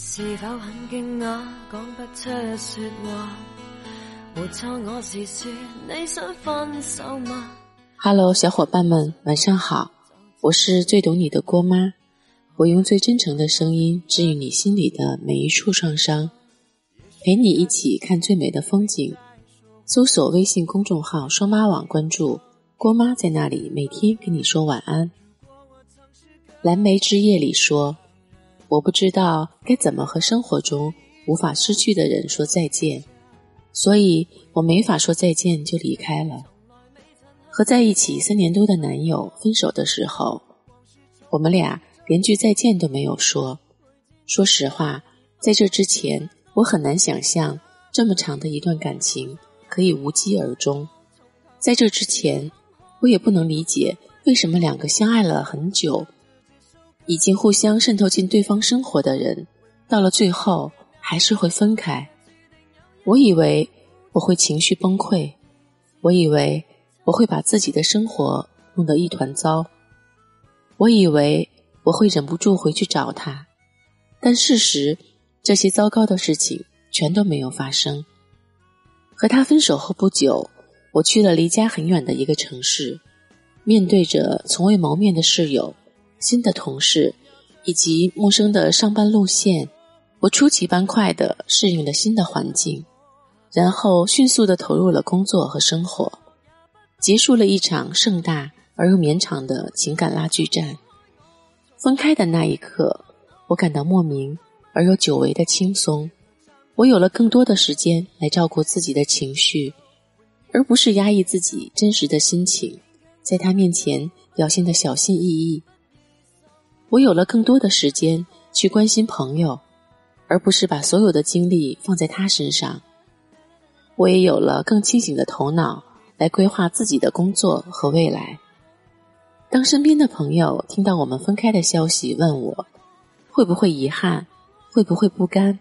是否很惊讶，讲不出说话？没错，我是说你想分手吗？Hello，小伙伴们，晚上好，我是最懂你的郭妈，我用最真诚的声音治愈你心里的每一处创伤，陪你一起看最美的风景。搜索微信公众号“双妈网”，关注郭妈，在那里每天跟你说晚安。蓝莓之夜里说。我不知道该怎么和生活中无法失去的人说再见，所以我没法说再见就离开了。和在一起三年多的男友分手的时候，我们俩连句再见都没有说。说实话，在这之前，我很难想象这么长的一段感情可以无疾而终。在这之前，我也不能理解为什么两个相爱了很久。已经互相渗透进对方生活的人，到了最后还是会分开。我以为我会情绪崩溃，我以为我会把自己的生活弄得一团糟，我以为我会忍不住回去找他。但事实，这些糟糕的事情全都没有发生。和他分手后不久，我去了离家很远的一个城市，面对着从未谋面的室友。新的同事以及陌生的上班路线，我出奇般快的适应了新的环境，然后迅速的投入了工作和生活，结束了一场盛大而又绵长的情感拉锯战。分开的那一刻，我感到莫名而又久违的轻松，我有了更多的时间来照顾自己的情绪，而不是压抑自己真实的心情，在他面前表现的小心翼翼。我有了更多的时间去关心朋友，而不是把所有的精力放在他身上。我也有了更清醒的头脑来规划自己的工作和未来。当身边的朋友听到我们分开的消息，问我会不会遗憾，会不会不甘？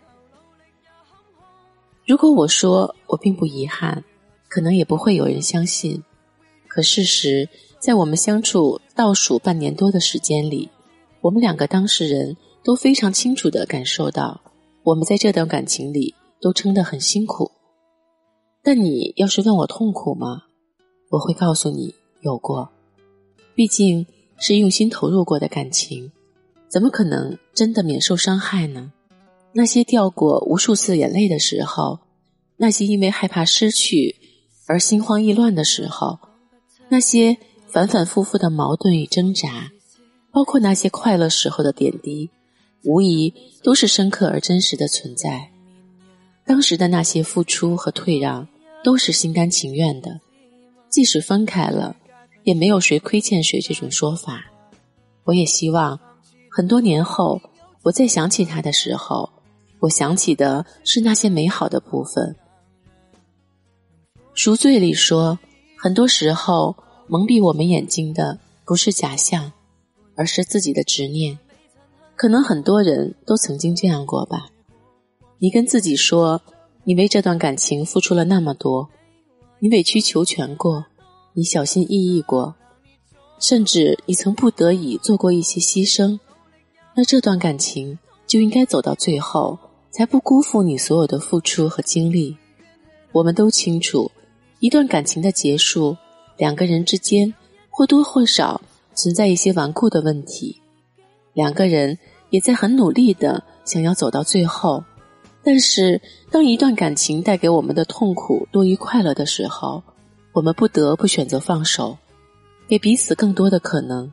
如果我说我并不遗憾，可能也不会有人相信。可事实，在我们相处倒数半年多的时间里。我们两个当事人都非常清楚的感受到，我们在这段感情里都撑得很辛苦。但你要是问我痛苦吗？我会告诉你有过，毕竟是用心投入过的感情，怎么可能真的免受伤害呢？那些掉过无数次眼泪的时候，那些因为害怕失去而心慌意乱的时候，那些反反复复的矛盾与挣扎。包括那些快乐时候的点滴，无疑都是深刻而真实的存在。当时的那些付出和退让，都是心甘情愿的。即使分开了，也没有谁亏欠谁这种说法。我也希望，很多年后，我再想起他的时候，我想起的是那些美好的部分。赎罪里说，很多时候蒙蔽我们眼睛的不是假象。而是自己的执念，可能很多人都曾经这样过吧。你跟自己说，你为这段感情付出了那么多，你委曲求全过，你小心翼翼过，甚至你曾不得已做过一些牺牲，那这段感情就应该走到最后，才不辜负你所有的付出和经历。我们都清楚，一段感情的结束，两个人之间或多或少。存在一些顽固的问题，两个人也在很努力的想要走到最后，但是当一段感情带给我们的痛苦多于快乐的时候，我们不得不选择放手，给彼此更多的可能。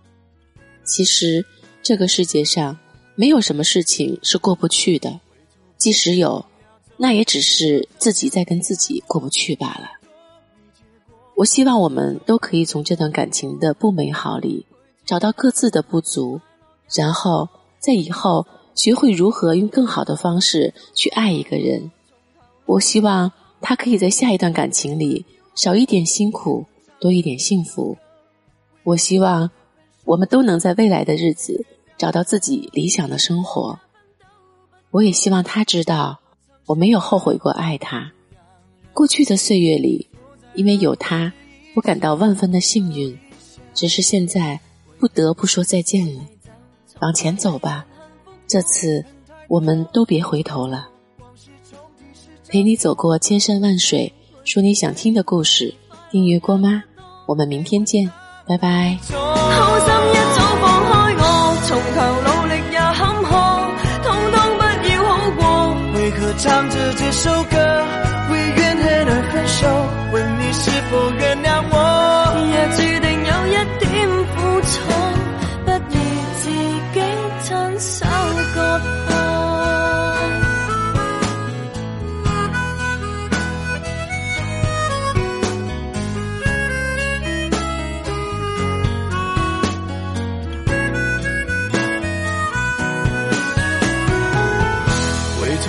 其实这个世界上没有什么事情是过不去的，即使有，那也只是自己在跟自己过不去罢了。我希望我们都可以从这段感情的不美好里。找到各自的不足，然后在以后学会如何用更好的方式去爱一个人。我希望他可以在下一段感情里少一点辛苦，多一点幸福。我希望我们都能在未来的日子找到自己理想的生活。我也希望他知道我没有后悔过爱他。过去的岁月里，因为有他，我感到万分的幸运。只是现在。不得不说再见了，往前走吧，这次我们都别回头了。陪你走过千山万水，说你想听的故事。订阅郭妈，我们明天见，拜拜。好心一早放开我，从头努力也坎坷，通通不要好过。为何唱着这首歌，为怨恨而分手？问你是否愿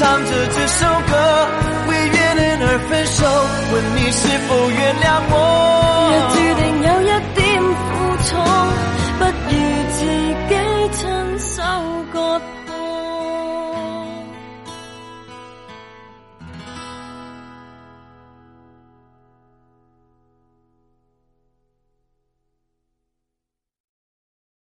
唱着这首歌，为怨恨而分手？问你是否原谅我？